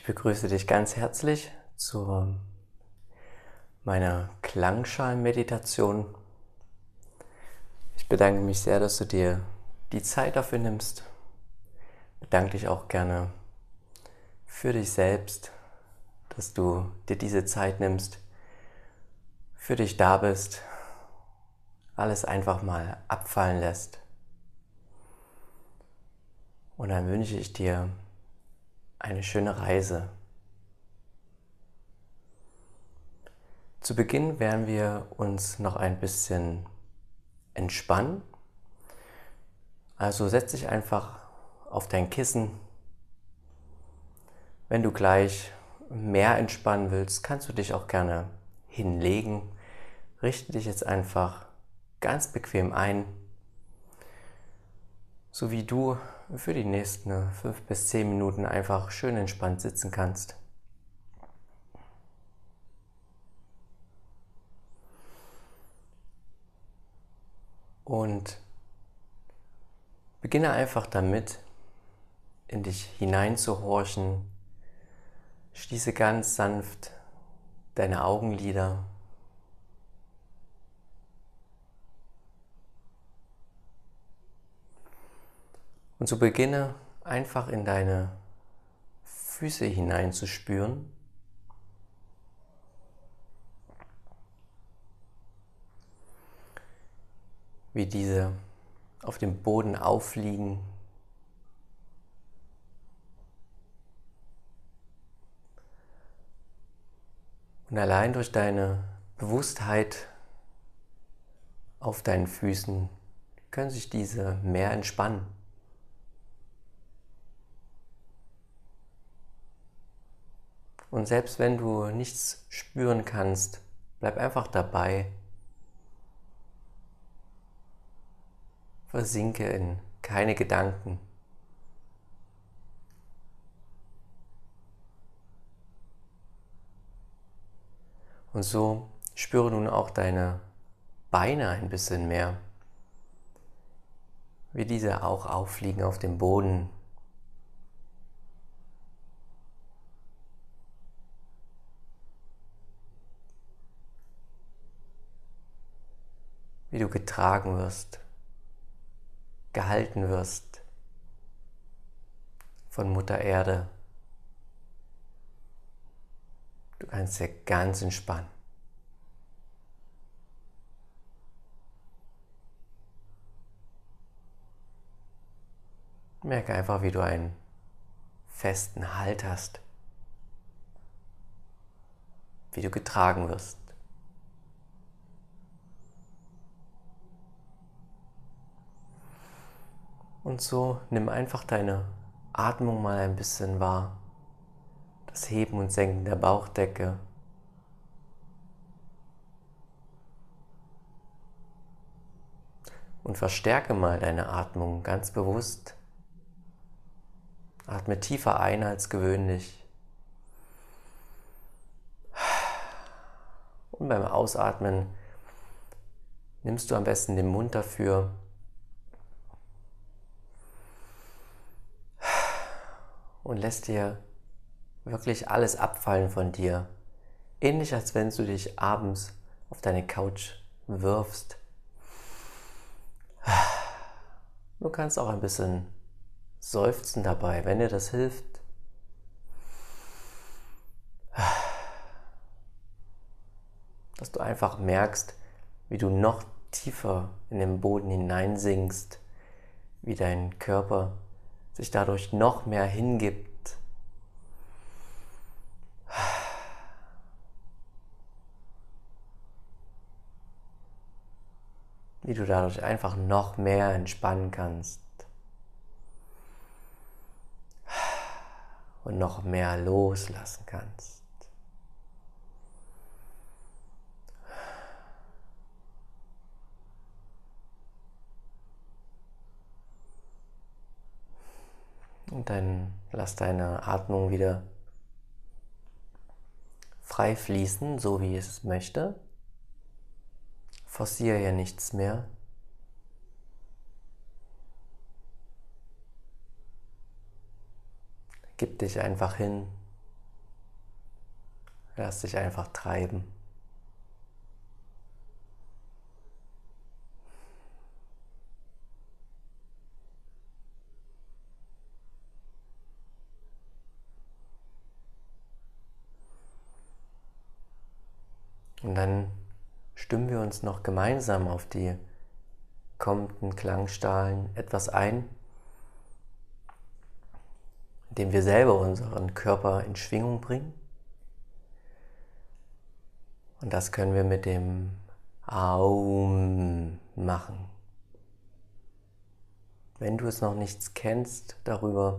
Ich begrüße dich ganz herzlich zu meiner Klangschalenmeditation. Ich bedanke mich sehr, dass du dir die Zeit dafür nimmst. Bedanke dich auch gerne für dich selbst, dass du dir diese Zeit nimmst, für dich da bist, alles einfach mal abfallen lässt. Und dann wünsche ich dir eine schöne Reise. Zu Beginn werden wir uns noch ein bisschen entspannen. Also setz dich einfach auf dein Kissen. Wenn du gleich mehr entspannen willst, kannst du dich auch gerne hinlegen. Richte dich jetzt einfach ganz bequem ein, so wie du für die nächsten fünf bis zehn Minuten einfach schön entspannt sitzen kannst. Und beginne einfach damit, in dich hineinzuhorchen. Schließe ganz sanft deine Augenlider. Und so beginne einfach in deine Füße hineinzuspüren. Wie diese auf dem Boden aufliegen. Und allein durch deine Bewusstheit auf deinen Füßen können sich diese mehr entspannen. Und selbst wenn du nichts spüren kannst, bleib einfach dabei. Versinke in keine Gedanken. Und so spüre nun auch deine Beine ein bisschen mehr, wie diese auch auffliegen auf dem Boden. Wie du getragen wirst, gehalten wirst von Mutter Erde. Du kannst dir ganz entspannen. Merke einfach, wie du einen festen Halt hast, wie du getragen wirst. Und so nimm einfach deine Atmung mal ein bisschen wahr. Das Heben und Senken der Bauchdecke. Und verstärke mal deine Atmung ganz bewusst. Atme tiefer ein als gewöhnlich. Und beim Ausatmen nimmst du am besten den Mund dafür und lässt dir wirklich alles abfallen von dir. Ähnlich als wenn du dich abends auf deine Couch wirfst. Du kannst auch ein bisschen seufzen dabei, wenn dir das hilft. Dass du einfach merkst, wie du noch tiefer in den Boden hineinsinkst, wie dein Körper sich dadurch noch mehr hingibt. Wie du dadurch einfach noch mehr entspannen kannst. Und noch mehr loslassen kannst. Und dann lass deine Atmung wieder frei fließen, so wie es möchte. Forciere ja nichts mehr. Gib dich einfach hin, Lass dich einfach treiben. Und dann stimmen wir uns noch gemeinsam auf die kommenden Klangstahlen etwas ein, indem wir selber unseren Körper in Schwingung bringen. Und das können wir mit dem Aum machen. Wenn du es noch nichts kennst darüber,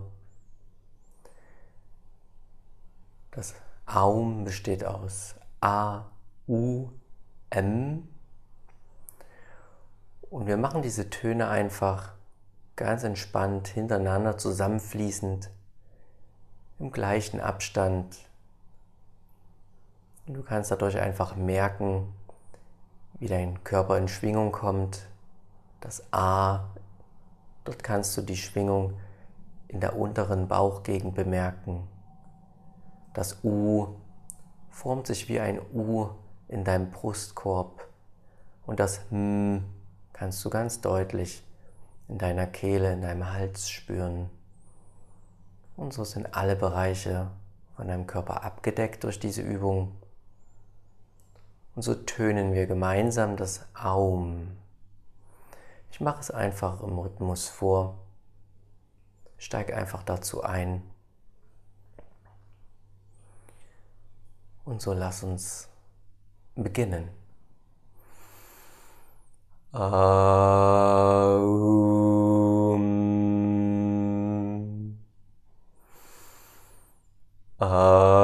das Aum besteht aus A, U, M. Und wir machen diese Töne einfach ganz entspannt hintereinander zusammenfließend im gleichen Abstand. Und du kannst dadurch einfach merken, wie dein Körper in Schwingung kommt. Das A, dort kannst du die Schwingung in der unteren Bauchgegend bemerken. Das U formt sich wie ein U in deinem Brustkorb und das M kannst du ganz deutlich in deiner Kehle, in deinem Hals spüren. Und so sind alle Bereiche von deinem Körper abgedeckt durch diese Übung. Und so tönen wir gemeinsam das Aum. Ich mache es einfach im Rhythmus vor. Steig einfach dazu ein. Und so lass uns beginnen. Aum. Aum.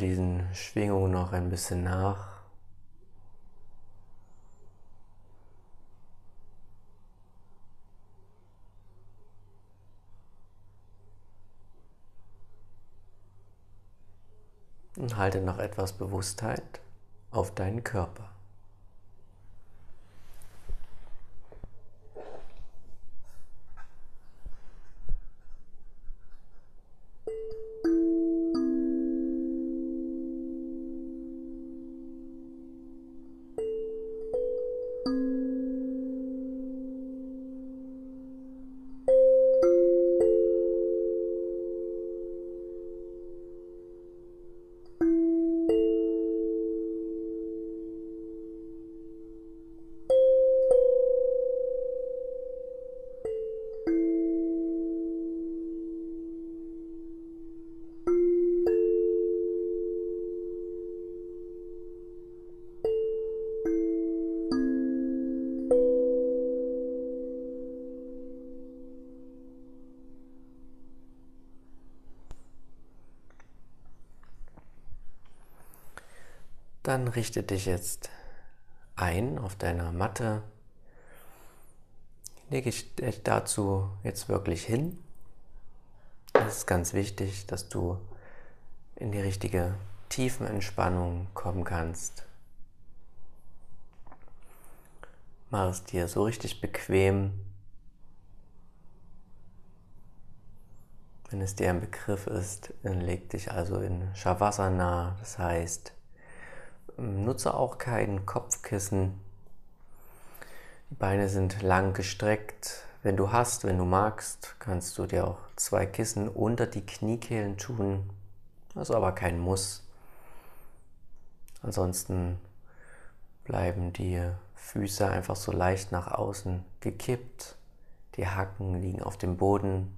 Diesen Schwingungen noch ein bisschen nach. Und halte noch etwas Bewusstheit auf deinen Körper. Richte dich jetzt ein auf deiner Matte. Lege ich dich dazu jetzt wirklich hin. Es ist ganz wichtig, dass du in die richtige Tiefenentspannung kommen kannst. Mach es dir so richtig bequem. Wenn es dir ein Begriff ist, dann leg dich also in Shavasana, das heißt Nutze auch kein Kopfkissen. Die Beine sind lang gestreckt. Wenn du hast, wenn du magst, kannst du dir auch zwei Kissen unter die Kniekehlen tun. Das ist aber kein Muss. Ansonsten bleiben die Füße einfach so leicht nach außen gekippt. Die Hacken liegen auf dem Boden.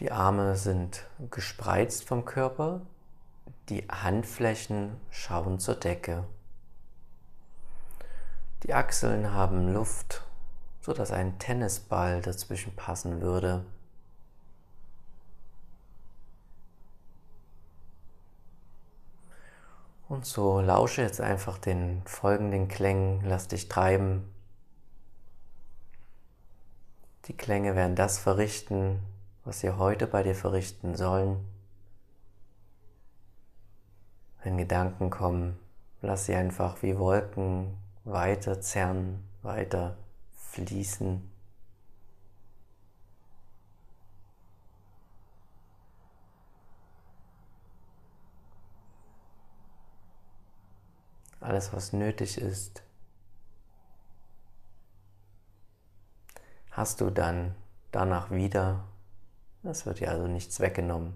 Die Arme sind gespreizt vom Körper, die Handflächen schauen zur Decke. Die Achseln haben Luft, sodass ein Tennisball dazwischen passen würde. Und so lausche jetzt einfach den folgenden Klängen, lass dich treiben. Die Klänge werden das verrichten, was sie heute bei dir verrichten sollen. Wenn Gedanken kommen, lass sie einfach wie Wolken weiter zerren, weiter fließen. Alles, was nötig ist, hast du dann danach wieder. Es wird dir also nichts weggenommen.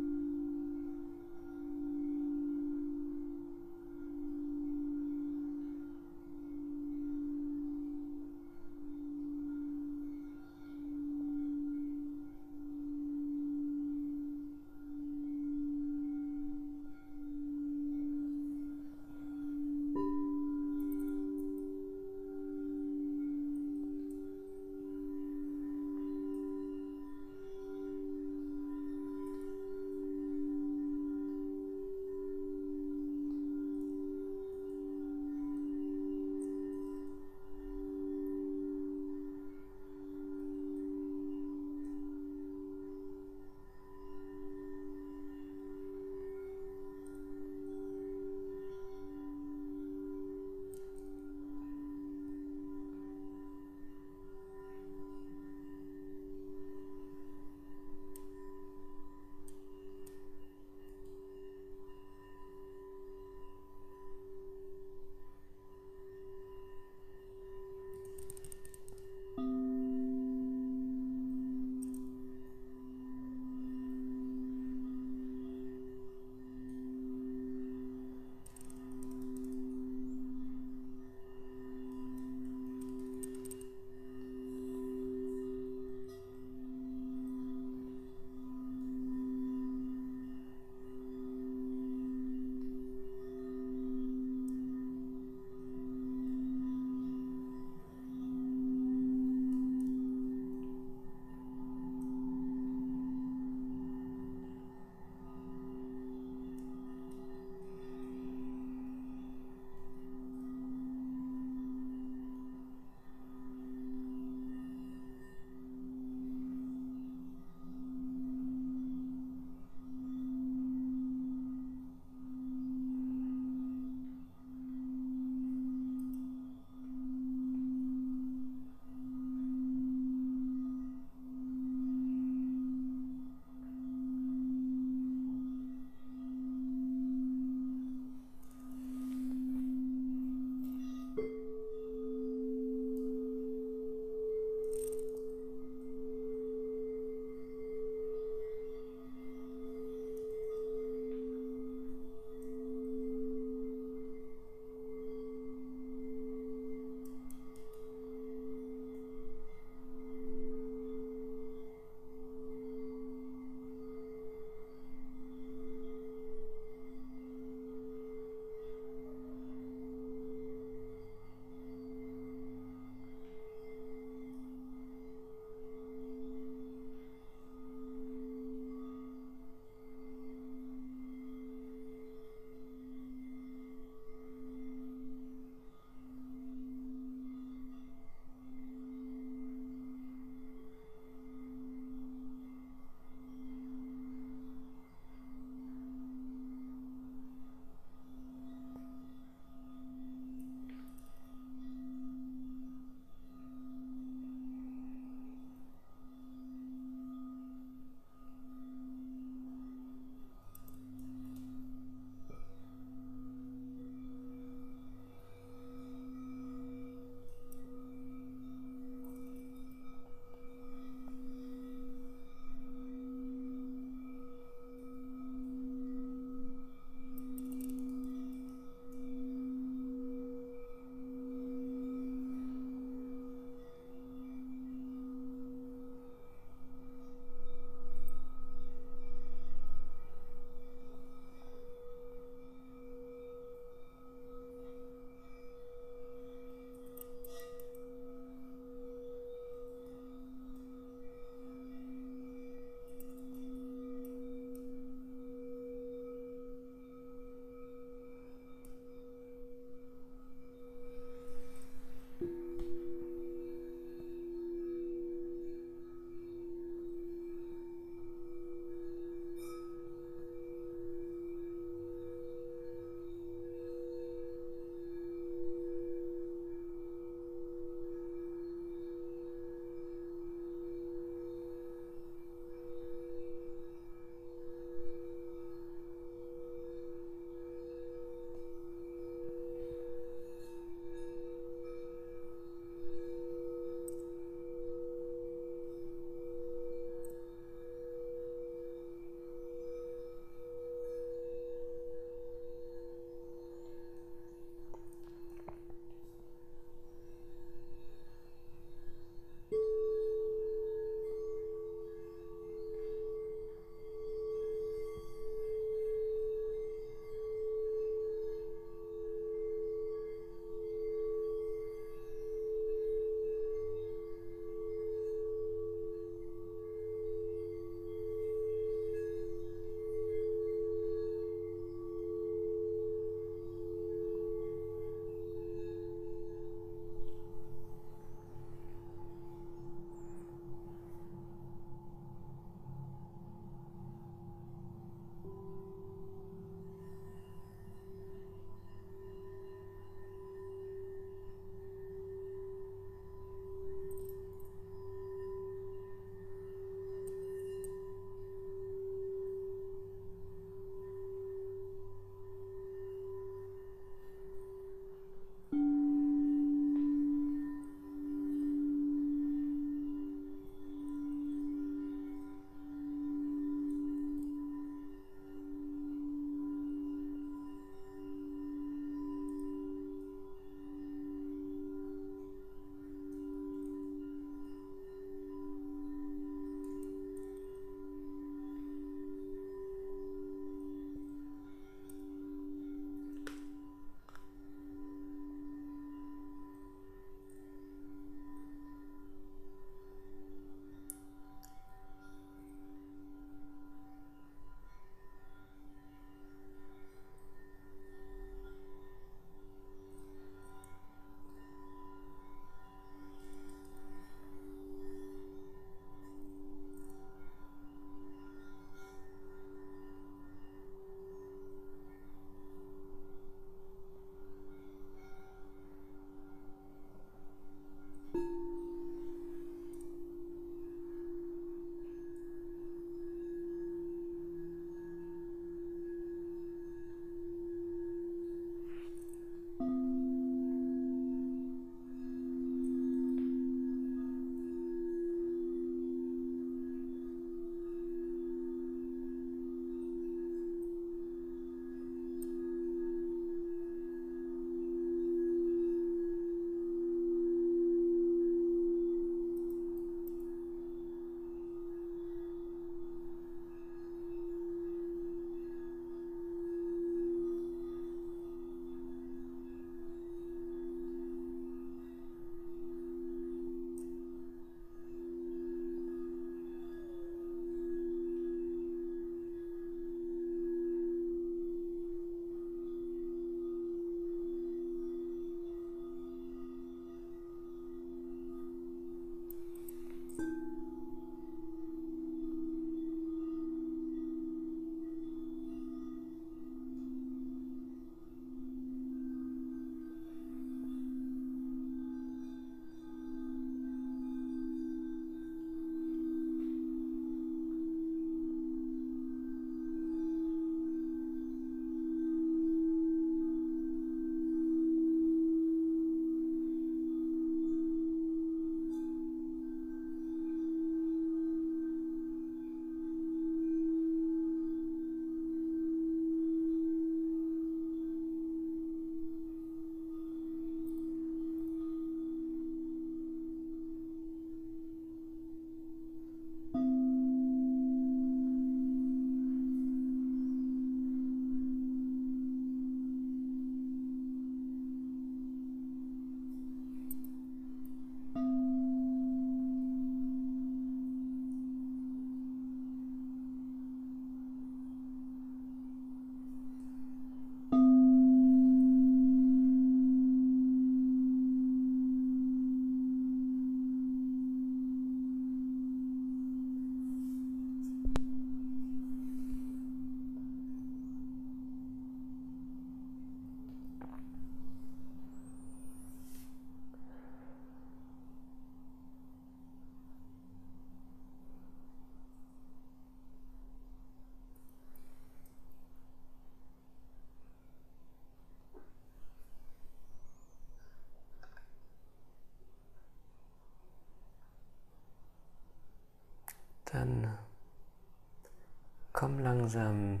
Komm langsam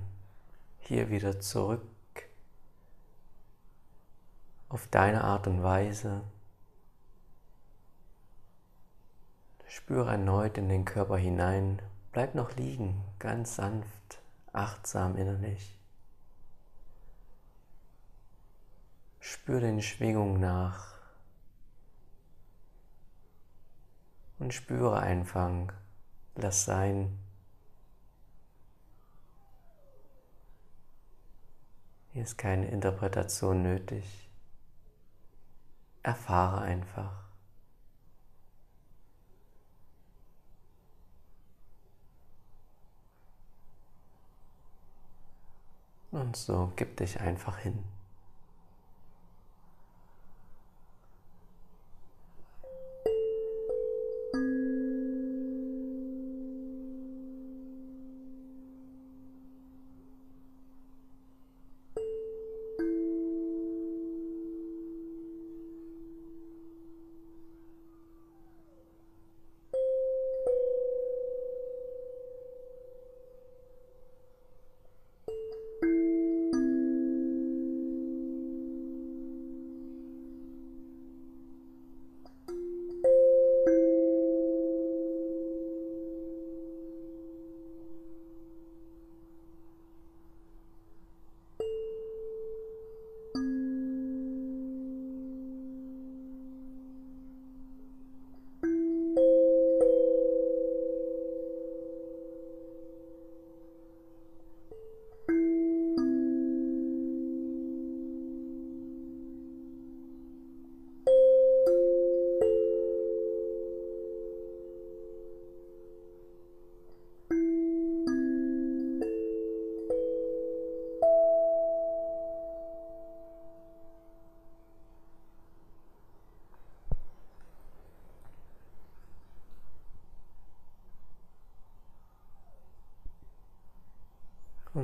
hier wieder zurück auf deine Art und Weise. Spüre erneut in den Körper hinein. Bleib noch liegen, ganz sanft, achtsam innerlich. Spür den Schwingungen nach und spüre einfach, lass sein. Hier ist keine Interpretation nötig. Erfahre einfach. Und so gib dich einfach hin.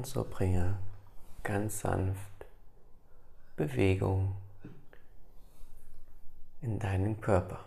Und so bringe ganz sanft Bewegung in deinen Körper.